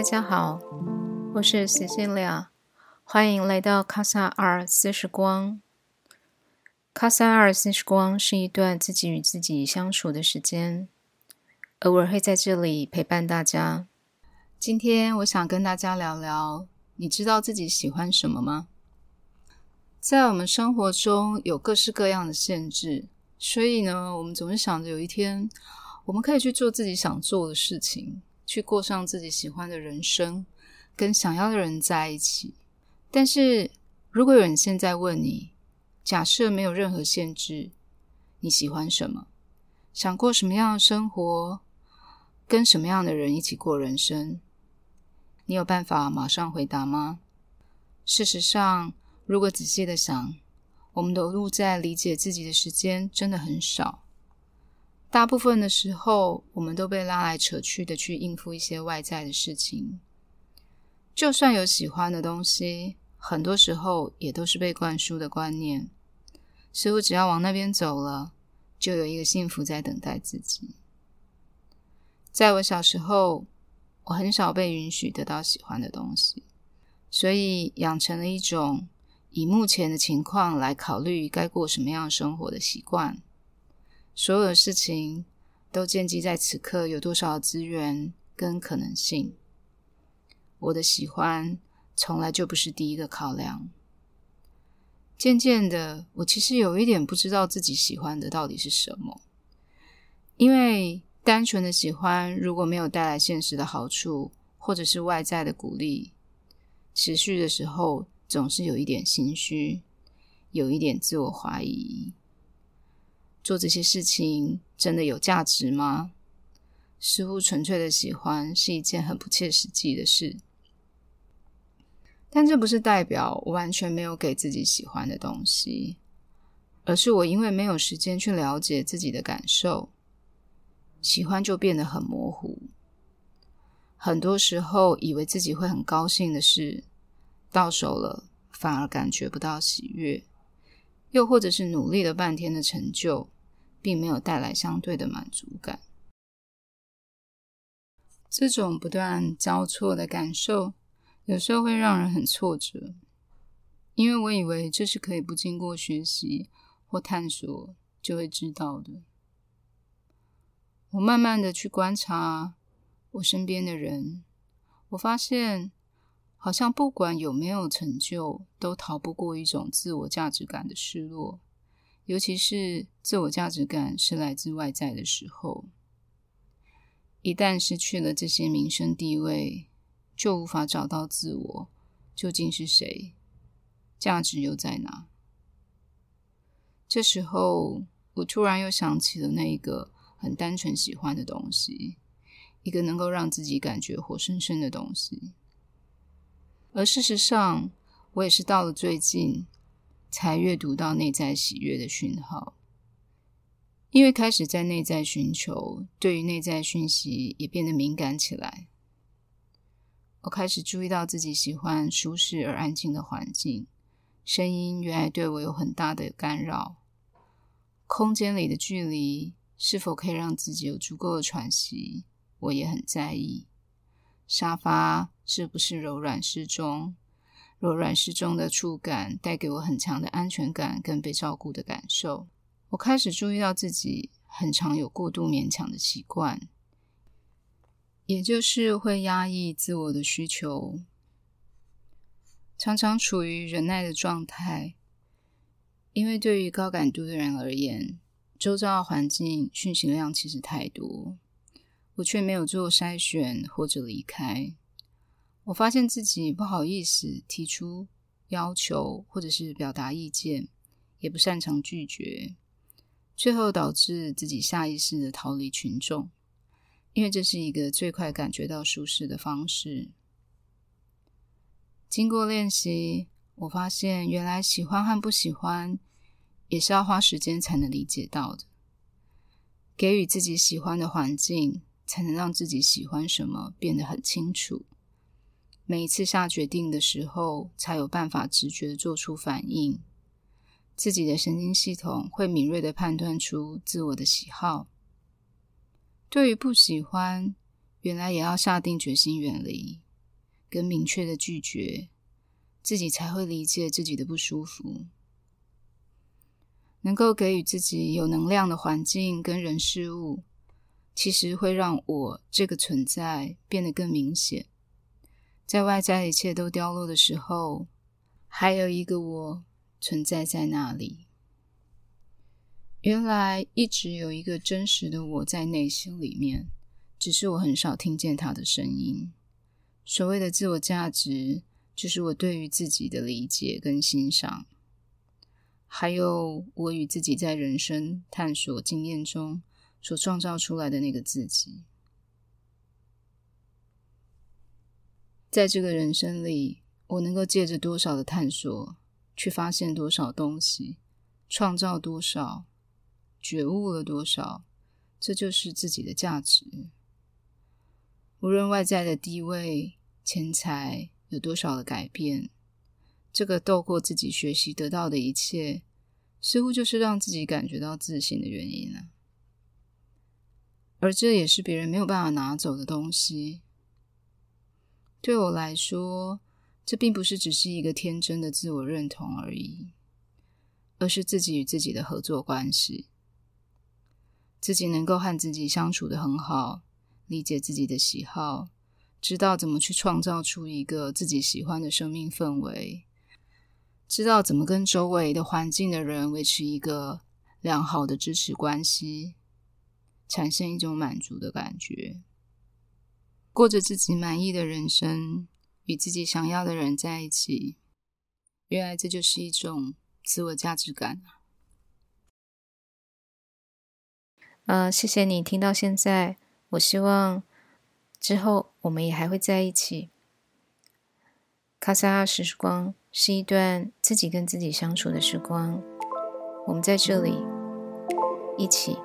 大家好，我是 Cecilia，欢迎来到卡萨尔四时光。卡萨尔四时光是一段自己与自己相处的时间，偶尔会在这里陪伴大家。今天我想跟大家聊聊，你知道自己喜欢什么吗？在我们生活中有各式各样的限制，所以呢，我们总是想着有一天我们可以去做自己想做的事情。去过上自己喜欢的人生，跟想要的人在一起。但是，如果有人现在问你，假设没有任何限制，你喜欢什么？想过什么样的生活？跟什么样的人一起过人生？你有办法马上回答吗？事实上，如果仔细的想，我们投入在理解自己的时间真的很少。大部分的时候，我们都被拉来扯去的去应付一些外在的事情。就算有喜欢的东西，很多时候也都是被灌输的观念，似乎只要往那边走了，就有一个幸福在等待自己。在我小时候，我很少被允许得到喜欢的东西，所以养成了一种以目前的情况来考虑该过什么样生活的习惯。所有的事情都建基在此刻有多少资源跟可能性。我的喜欢从来就不是第一个考量。渐渐的，我其实有一点不知道自己喜欢的到底是什么。因为单纯的喜欢如果没有带来现实的好处，或者是外在的鼓励，持续的时候总是有一点心虚，有一点自我怀疑。做这些事情真的有价值吗？似乎纯粹的喜欢是一件很不切实际的事，但这不是代表我完全没有给自己喜欢的东西，而是我因为没有时间去了解自己的感受，喜欢就变得很模糊。很多时候，以为自己会很高兴的事，到手了反而感觉不到喜悦。又或者是努力了半天的成就，并没有带来相对的满足感。这种不断交错的感受，有时候会让人很挫折。因为我以为这是可以不经过学习或探索就会知道的。我慢慢的去观察我身边的人，我发现。好像不管有没有成就，都逃不过一种自我价值感的失落，尤其是自我价值感是来自外在的时候。一旦失去了这些名声地位，就无法找到自我究竟是谁，价值又在哪？这时候，我突然又想起了那一个很单纯喜欢的东西，一个能够让自己感觉活生生的东西。而事实上，我也是到了最近才阅读到内在喜悦的讯号，因为开始在内在寻求，对于内在讯息也变得敏感起来。我开始注意到自己喜欢舒适而安静的环境，声音原来对我有很大的干扰，空间里的距离是否可以让自己有足够的喘息，我也很在意。沙发是不是柔软适中？柔软适中的触感带给我很强的安全感跟被照顾的感受。我开始注意到自己很常有过度勉强的习惯，也就是会压抑自我的需求，常常处于忍耐的状态。因为对于高感度的人而言，周遭环境讯息量其实太多。我却没有做筛选或者离开。我发现自己不好意思提出要求或者是表达意见，也不擅长拒绝，最后导致自己下意识的逃离群众，因为这是一个最快感觉到舒适的方式。经过练习，我发现原来喜欢和不喜欢也是要花时间才能理解到的。给予自己喜欢的环境。才能让自己喜欢什么变得很清楚。每一次下决定的时候，才有办法直觉做出反应。自己的神经系统会敏锐的判断出自我的喜好。对于不喜欢，原来也要下定决心远离，跟明确的拒绝，自己才会理解自己的不舒服。能够给予自己有能量的环境跟人事物，其实会让我这个存在变得更明显。在外在一切都凋落的时候，还有一个我存在在那里。原来一直有一个真实的我在内心里面，只是我很少听见他的声音。所谓的自我价值，就是我对于自己的理解跟欣赏。还有我与自己在人生探索经验中所创造出来的那个自己，在这个人生里，我能够借着多少的探索，去发现多少东西，创造多少，觉悟了多少，这就是自己的价值。无论外在的地位、钱财有多少的改变。这个透过自己学习得到的一切，似乎就是让自己感觉到自信的原因了。而这也是别人没有办法拿走的东西。对我来说，这并不是只是一个天真的自我认同而已，而是自己与自己的合作关系。自己能够和自己相处的很好，理解自己的喜好，知道怎么去创造出一个自己喜欢的生命氛围。知道怎么跟周围的环境的人维持一个良好的支持关系，产生一种满足的感觉，过着自己满意的人生，与自己想要的人在一起。原来这就是一种自我价值感啊！呃，谢谢你听到现在，我希望之后我们也还会在一起。卡萨尔时光。是一段自己跟自己相处的时光，我们在这里一起。